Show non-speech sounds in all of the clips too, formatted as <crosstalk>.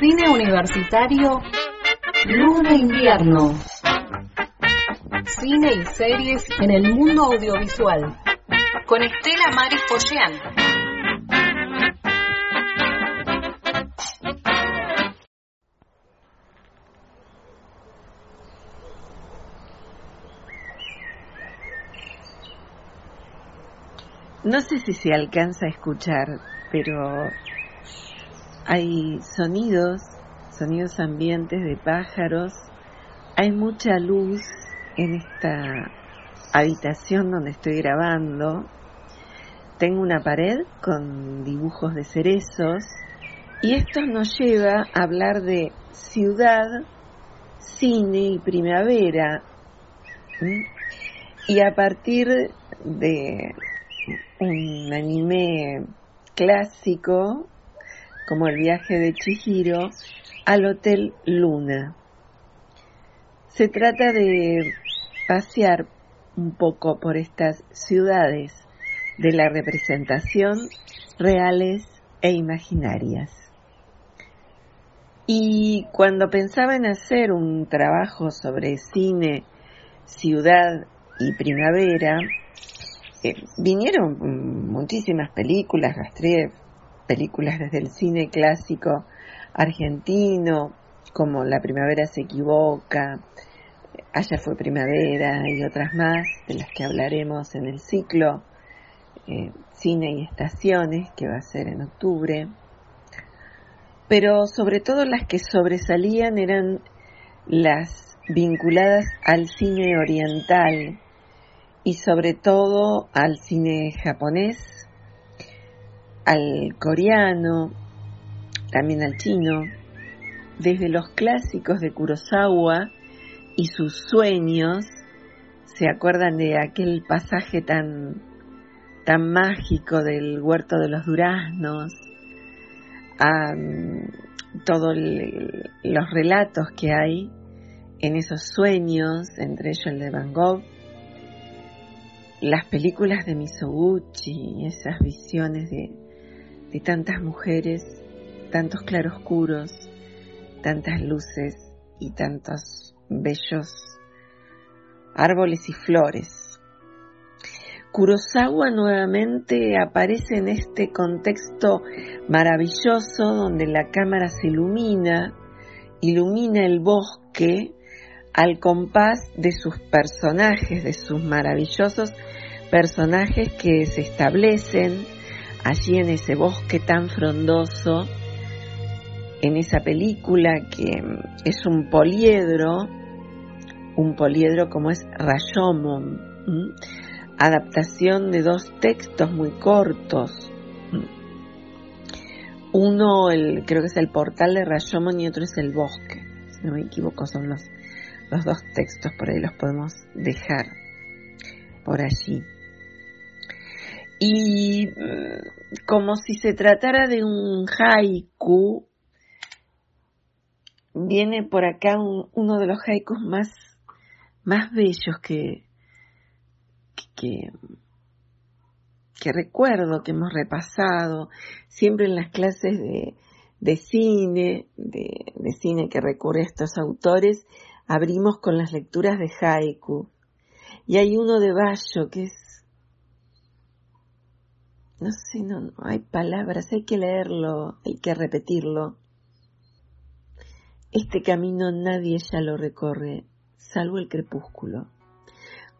Cine universitario, Luna Invierno. Cine y series en el mundo audiovisual. Con Estela Maris. No sé si se alcanza a escuchar, pero hay sonidos, sonidos ambientes de pájaros, hay mucha luz en esta habitación donde estoy grabando. Tengo una pared con dibujos de cerezos y esto nos lleva a hablar de ciudad, cine y primavera. Y a partir de un anime clásico como el viaje de Chihiro al Hotel Luna. Se trata de pasear un poco por estas ciudades de la representación reales e imaginarias. Y cuando pensaba en hacer un trabajo sobre cine, ciudad y primavera, eh, vinieron muchísimas películas, rastré películas desde el cine clásico argentino, como La primavera se equivoca, Allá fue primavera y otras más, de las que hablaremos en el ciclo eh, Cine y Estaciones, que va a ser en octubre. Pero sobre todo las que sobresalían eran las vinculadas al cine oriental, y sobre todo al cine japonés, al coreano, también al chino, desde los clásicos de Kurosawa y sus sueños, se acuerdan de aquel pasaje tan tan mágico del huerto de los duraznos, a todos los relatos que hay en esos sueños, entre ellos el de Van Gogh, las películas de Misoguchi, esas visiones de, de tantas mujeres, tantos claroscuros, tantas luces y tantos bellos árboles y flores. Kurosawa nuevamente aparece en este contexto maravilloso donde la cámara se ilumina, ilumina el bosque al compás de sus personajes, de sus maravillosos personajes que se establecen allí en ese bosque tan frondoso, en esa película que es un poliedro, un poliedro como es Rayomon, adaptación de dos textos muy cortos. Uno, el, creo que es el portal de Rayomon y otro es el bosque, si no me equivoco, son los, los dos textos, por ahí los podemos dejar por allí y mm, como si se tratara de un haiku, viene por acá uno de los haikus más, más bellos que, que, que recuerdo, que hemos repasado, siempre en las clases de, de cine, de, de, cine que recurre a estos autores, abrimos con las lecturas de haiku. Y hay uno de Bayo que es no sé, no, no hay palabras, hay que leerlo, hay que repetirlo. Este camino nadie ya lo recorre, salvo el crepúsculo.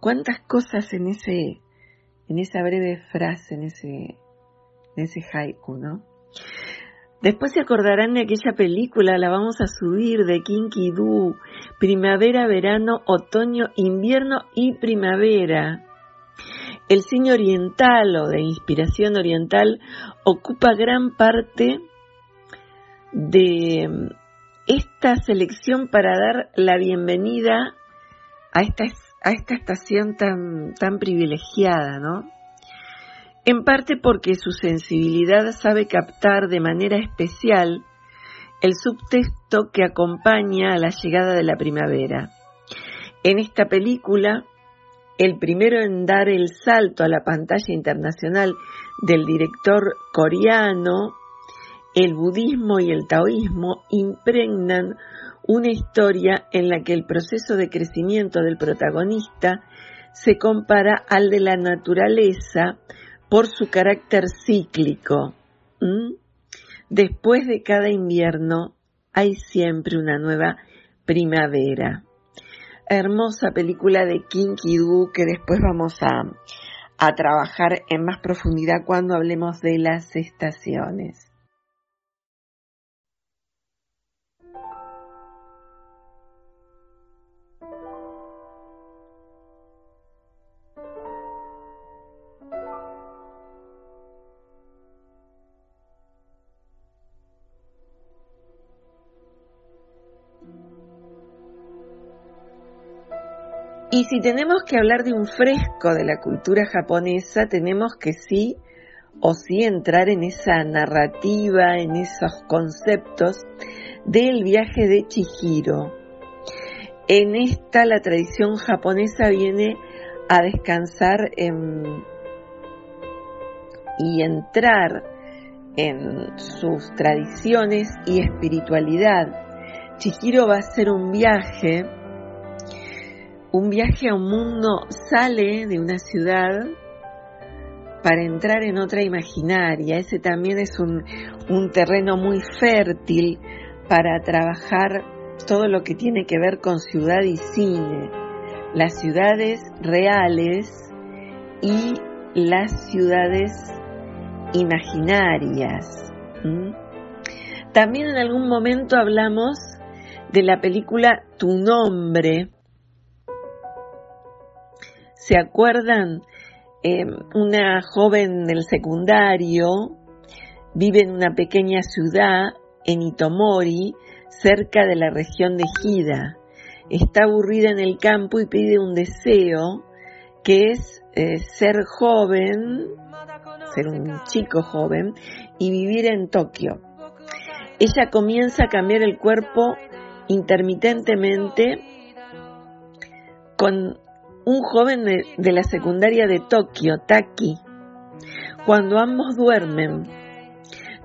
¿Cuántas cosas en ese, en esa breve frase, en ese, en ese haiku, no? Después se acordarán de aquella película, la vamos a subir, de Kinky Doo, primavera, verano, otoño, invierno y primavera. El cine oriental o de inspiración oriental ocupa gran parte de esta selección para dar la bienvenida a esta, a esta estación tan, tan privilegiada, ¿no? En parte porque su sensibilidad sabe captar de manera especial el subtexto que acompaña a la llegada de la primavera. En esta película, el primero en dar el salto a la pantalla internacional del director coreano, el budismo y el taoísmo impregnan una historia en la que el proceso de crecimiento del protagonista se compara al de la naturaleza por su carácter cíclico. Después de cada invierno hay siempre una nueva primavera. Hermosa película de Kinky Doo que después vamos a, a trabajar en más profundidad cuando hablemos de las estaciones. Si tenemos que hablar de un fresco de la cultura japonesa, tenemos que sí o sí entrar en esa narrativa, en esos conceptos del viaje de Chihiro. En esta la tradición japonesa viene a descansar y entrar en sus tradiciones y espiritualidad. Chihiro va a ser un viaje un viaje a un mundo sale de una ciudad para entrar en otra imaginaria. Ese también es un, terreno muy fértil para trabajar todo lo que tiene que ver con ciudad y cine. Las ciudades reales y las ciudades imaginarias. También en algún momento hablamos de la película Tu nombre, ¿Se acuerdan? Eh, una joven del secundario vive en una pequeña ciudad en Itomori, cerca de la región de Hida. Está aburrida en el campo y pide un deseo que es eh, ser joven, ser un chico joven y vivir en Tokio. Ella comienza a cambiar el cuerpo intermitentemente con un joven de, la secundaria de Tokio, Taki. Cuando ambos duermen,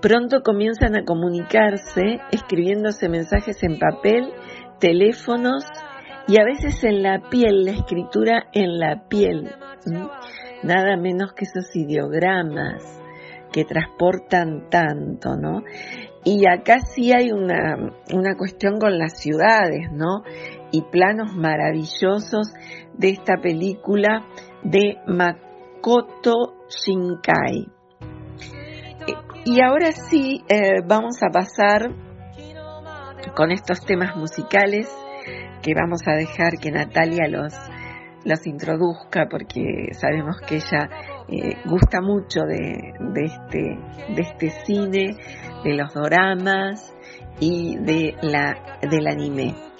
pronto comienzan a comunicarse escribiéndose mensajes en papel, teléfonos y a veces en la piel, la escritura en la piel. Nada menos que esos ideogramas que transportan tanto, ¿no? Y acá sí hay una, una cuestión con las ciudades, ¿no? Y planos maravillosos de esta película de Makoto Shinkai. Y ahora sí, eh, vamos a pasar con estos temas musicales que vamos a dejar que Natalia los, los introduzca porque sabemos que ella eh, gusta mucho de, de, este, de este cine, de los doramas y de la, del anime.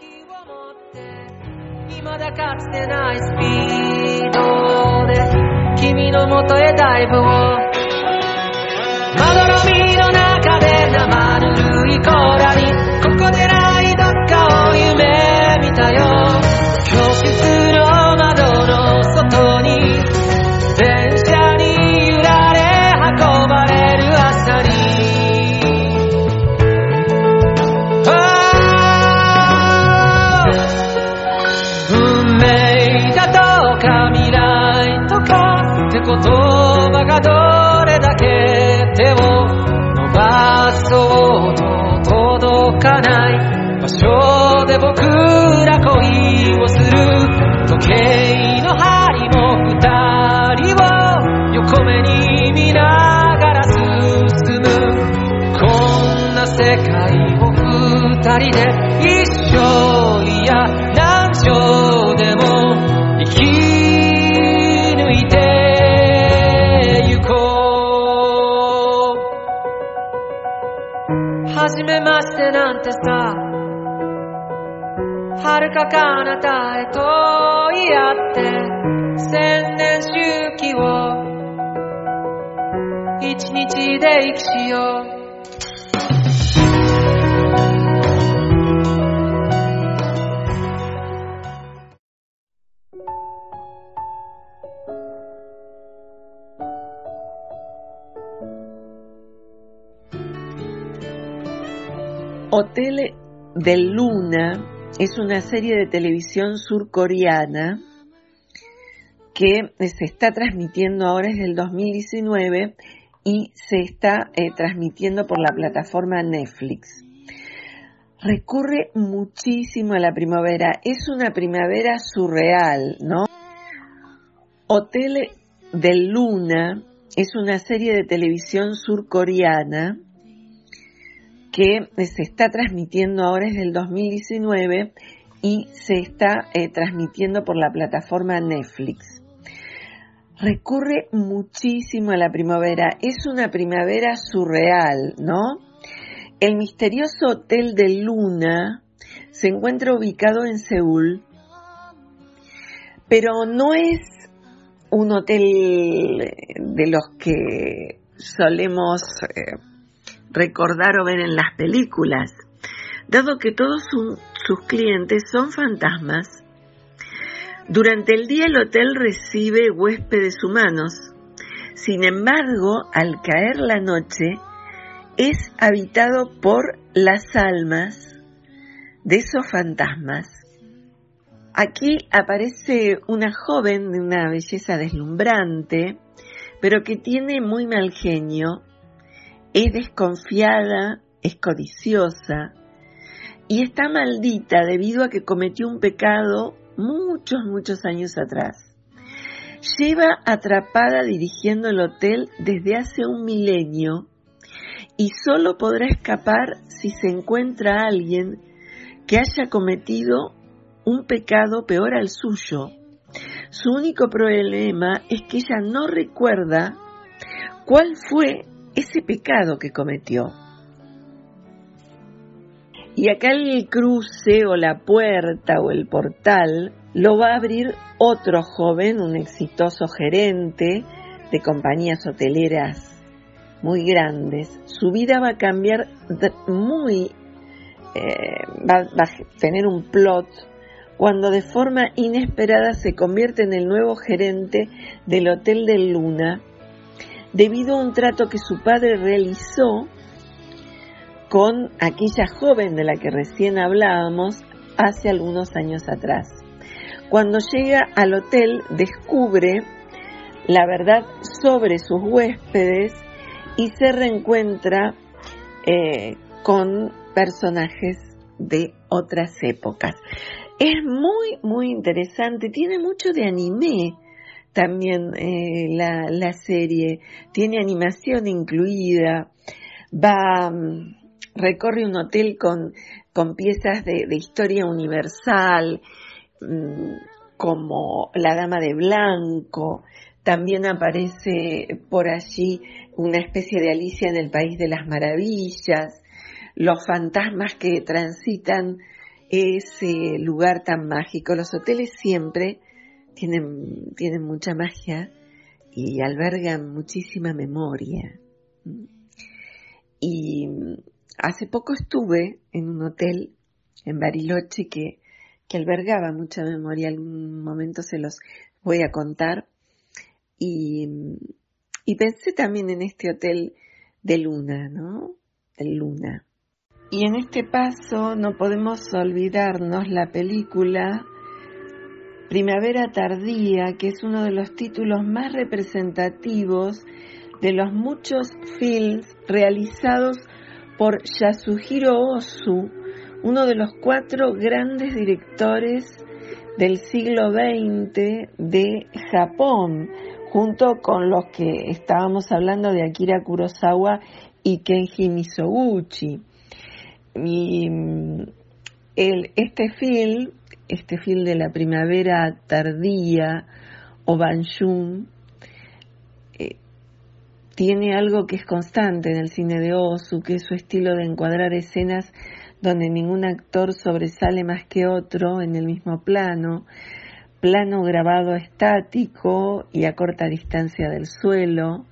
未だかつてないスピードで君のもとへダイブを。まどろみの中で生ぬるいコーラにかない。場所で僕ら恋をする時計の針も二人を横目に見ながら進む。こんな世界を二人で。てなんてさ。遥か彼方へ問い合って千年周期を一日で生きしよう。Hotel del Luna es una serie de televisión surcoreana que se está transmitiendo ahora desde el 2019 y se está eh, transmitiendo por la plataforma Netflix. Recurre muchísimo a la primavera, es una primavera surreal, ¿no? Hotel del Luna es una serie de televisión surcoreana que se está transmitiendo ahora desde el 2019 y se está eh, transmitiendo por la plataforma Netflix. Recurre muchísimo a la primavera, es una primavera surreal, ¿no? El misterioso Hotel de Luna se encuentra ubicado en Seúl, pero no es un hotel de los que solemos eh, recordar o ver en las películas, dado que todos sus clientes son fantasmas. Durante el día el hotel recibe huéspedes humanos, sin embargo, al caer la noche, es habitado por las almas de esos fantasmas. Aquí aparece una joven de una belleza deslumbrante, pero que tiene muy mal genio es desconfiada, es codiciosa y está maldita debido a que cometió un pecado muchos, muchos años atrás. Lleva atrapada dirigiendo el hotel desde hace un milenio y solo podrá escapar si se encuentra alguien que haya cometido un pecado peor al suyo. Su único problema es que ella no recuerda cuál fue ese pecado que cometió. Y acá el cruce o la puerta o el portal lo va a abrir otro joven, un exitoso gerente de compañías hoteleras muy grandes. Su vida va a cambiar muy, eh, va, va a tener un plot cuando de forma inesperada se convierte en el nuevo gerente del Hotel de Luna debido a un trato que su padre realizó con aquella joven de la que recién hablábamos hace algunos años atrás. Cuando llega al hotel descubre la verdad sobre sus huéspedes y se reencuentra eh, con personajes de otras épocas. Es muy, muy interesante, tiene mucho de anime también eh, la, serie, tiene animación incluida, va, mm, recorre un hotel con, con piezas de, historia universal, mm, como La Dama de Blanco, también aparece por allí una especie de Alicia en el País de las Maravillas, los fantasmas que transitan ese lugar tan mágico. Los hoteles siempre tienen, tienen mucha magia y albergan muchísima memoria. Y hace poco estuve en un hotel en Bariloche que, que albergaba mucha memoria, algún momento se los voy a contar. Y, y pensé también en este hotel de Luna, ¿no? De Luna. Y en este paso no podemos olvidarnos la película Primavera Tardía, que es uno de los títulos más representativos de los muchos films realizados por Yasuhiro Ozu, uno de los cuatro grandes directores del siglo XX de Japón, junto con los que estábamos hablando de Akira Kurosawa y Kenji Misoguchi. Y mm, este film este film de la primavera tardía o Banjun eh, tiene algo que es constante en el cine de Osu, que es su estilo de encuadrar escenas donde ningún actor sobresale más que otro en el mismo plano, plano grabado estático y a corta distancia del suelo.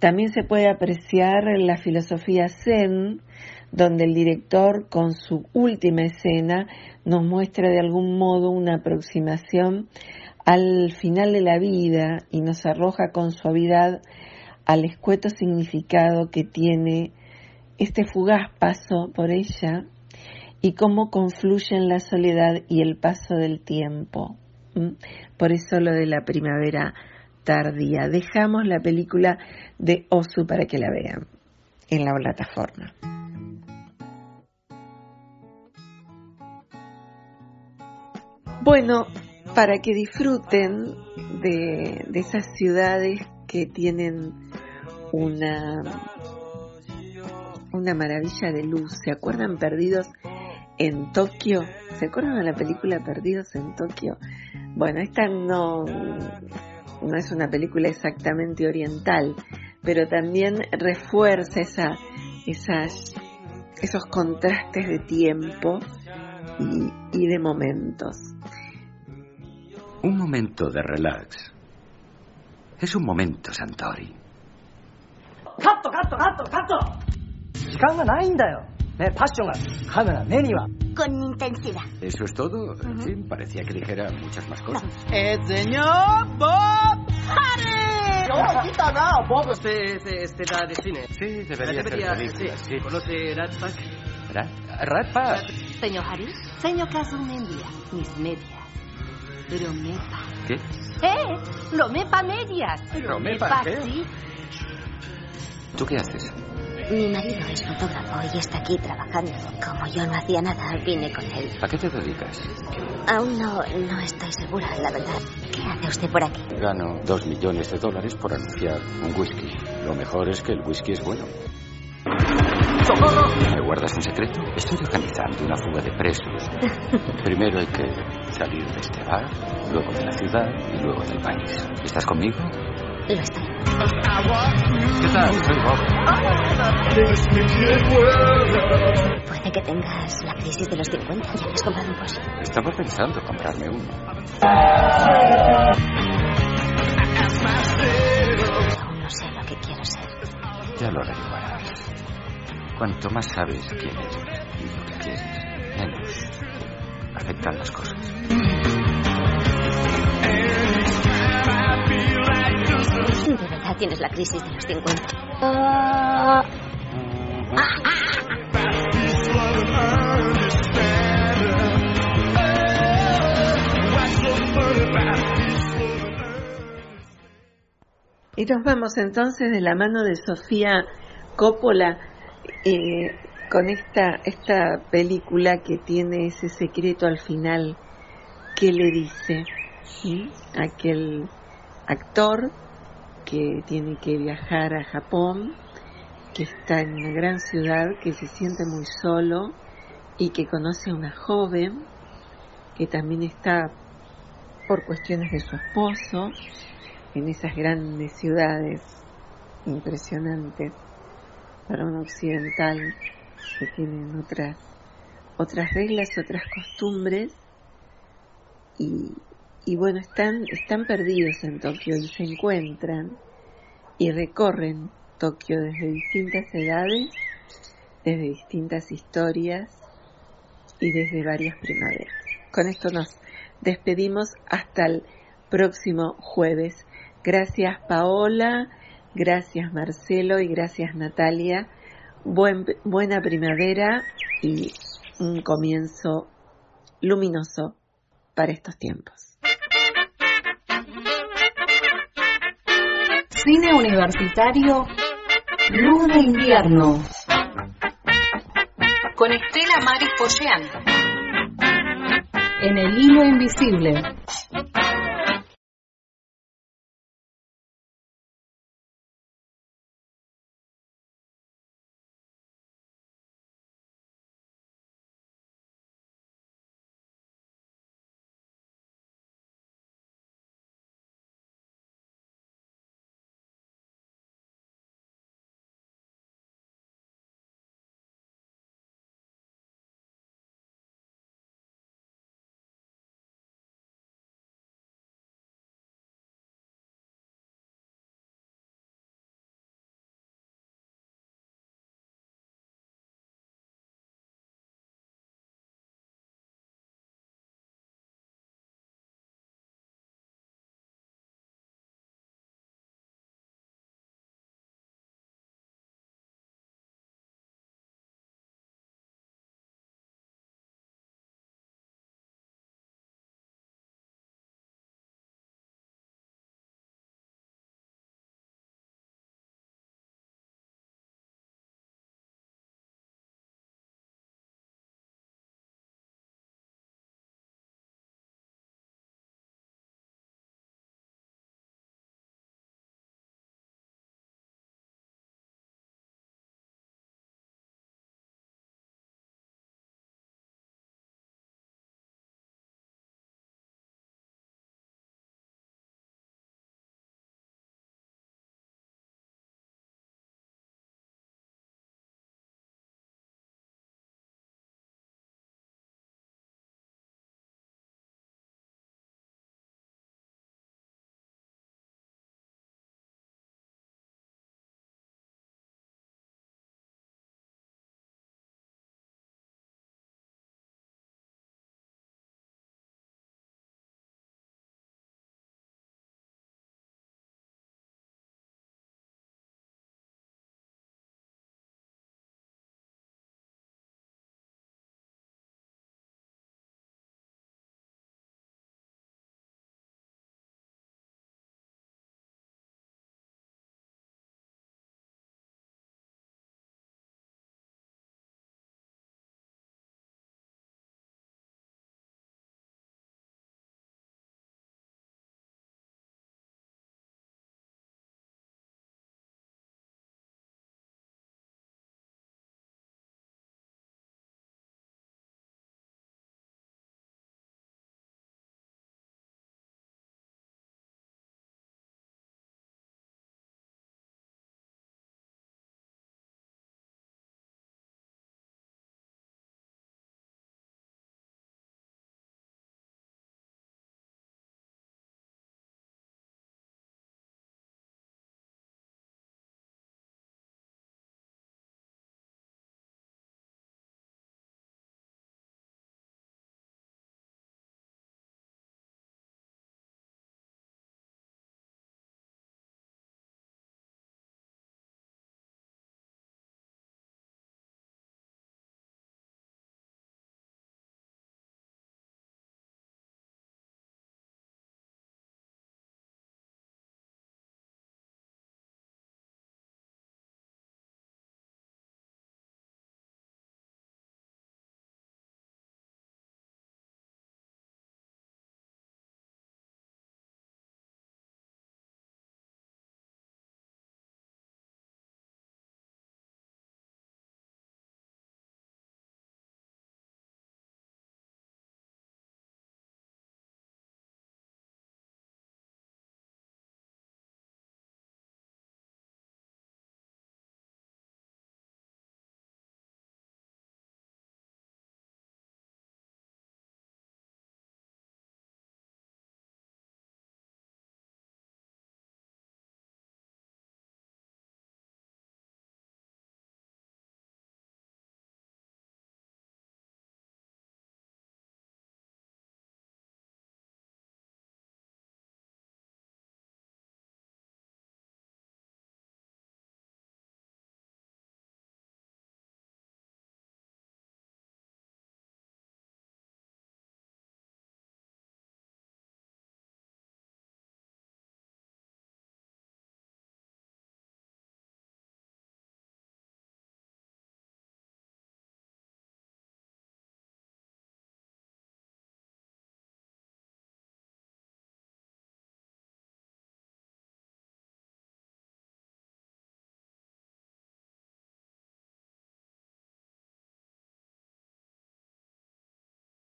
También se puede apreciar la filosofía zen, donde el director con su última escena nos muestra de algún modo una aproximación al final de la vida y nos arroja con suavidad al escueto significado que tiene este fugaz paso por ella y cómo confluyen la soledad y el paso del tiempo. Por eso lo de la primavera tardía. Dejamos la película de Osu para que la vean en la plataforma. Bueno, para que disfruten de, esas ciudades que tienen una, una maravilla de luz. ¿Se acuerdan Perdidos en Tokio? ¿Se acuerdan de la película Perdidos en Tokio? Bueno, esta no, no es una película exactamente oriental, pero también refuerza esa, esas, esos contrastes de tiempo y, y de momentos. Un momento de relax. Es un momento, Santori. ¡Cato, cato, cato, cato! 時間がないんだよ。ね、パッションがカメラ目には。 Con intensidad. ¿Eso es todo? Sí, parecía que dijera muchas más cosas. ¡El señor Bob ¡Yo, quita nada, Bob! Usted es de, este, da de cine. Sí, debería ser Debería- película, sí. sí. ¿Conoce Rat Pack? Rat, Rat Pack. Señor Harris, señor Kazun me envía mis medias. Romepa. ¿Qué? ¡Eh! Romepa medias. ¿Romepa qué? sí. ¿Tú qué haces? Mi marido es fotógrafo y está aquí trabajando. Como yo no hacía nada, vine con él. ¿A qué te dedicas? Aún no, no estoy segura, la verdad. ¿Qué hace usted por aquí? Gano dos millones de dólares por anunciar un whisky. Lo mejor es que el whisky es bueno. ¿Me guardas un secreto? Estoy organizando una fuga de presos. <laughs> Primero hay que salir de este bar, luego de la ciudad y luego del país. ¿Estás conmigo? Lo estoy. ¿Qué tal? Soy Bob. Puede que tengas la crisis de los 50 y hayas comprado un Porsche. Estaba pensando comprarme uno. Aún no sé lo que quiero ser. Ya lo averiguarás. Cuanto más sabes quién eres y lo que quieres, menos afectan las cosas. De verdad tienes la crisis de los 50. Y nos vamos entonces de la mano de Sofía Coppola eh, con esta, esta película que tiene ese secreto al final que le dice aquel actor que tiene que viajar a Japón, que está en una gran ciudad, que se siente muy solo y que conoce a una joven que también está por cuestiones de su esposo en esas grandes ciudades impresionantes para un occidental que tienen otras otras reglas, otras costumbres y, y bueno, están, están perdidos en Tokio y se encuentran y recorren Tokio desde distintas edades, desde distintas historias y desde varias primaveras. Con esto nos despedimos hasta el próximo jueves. Gracias Paola, gracias Marcelo y gracias Natalia. Buen, buena primavera y un comienzo luminoso para estos tiempos. Cine universitario Luz de invierno con Estela Maris en el hilo invisible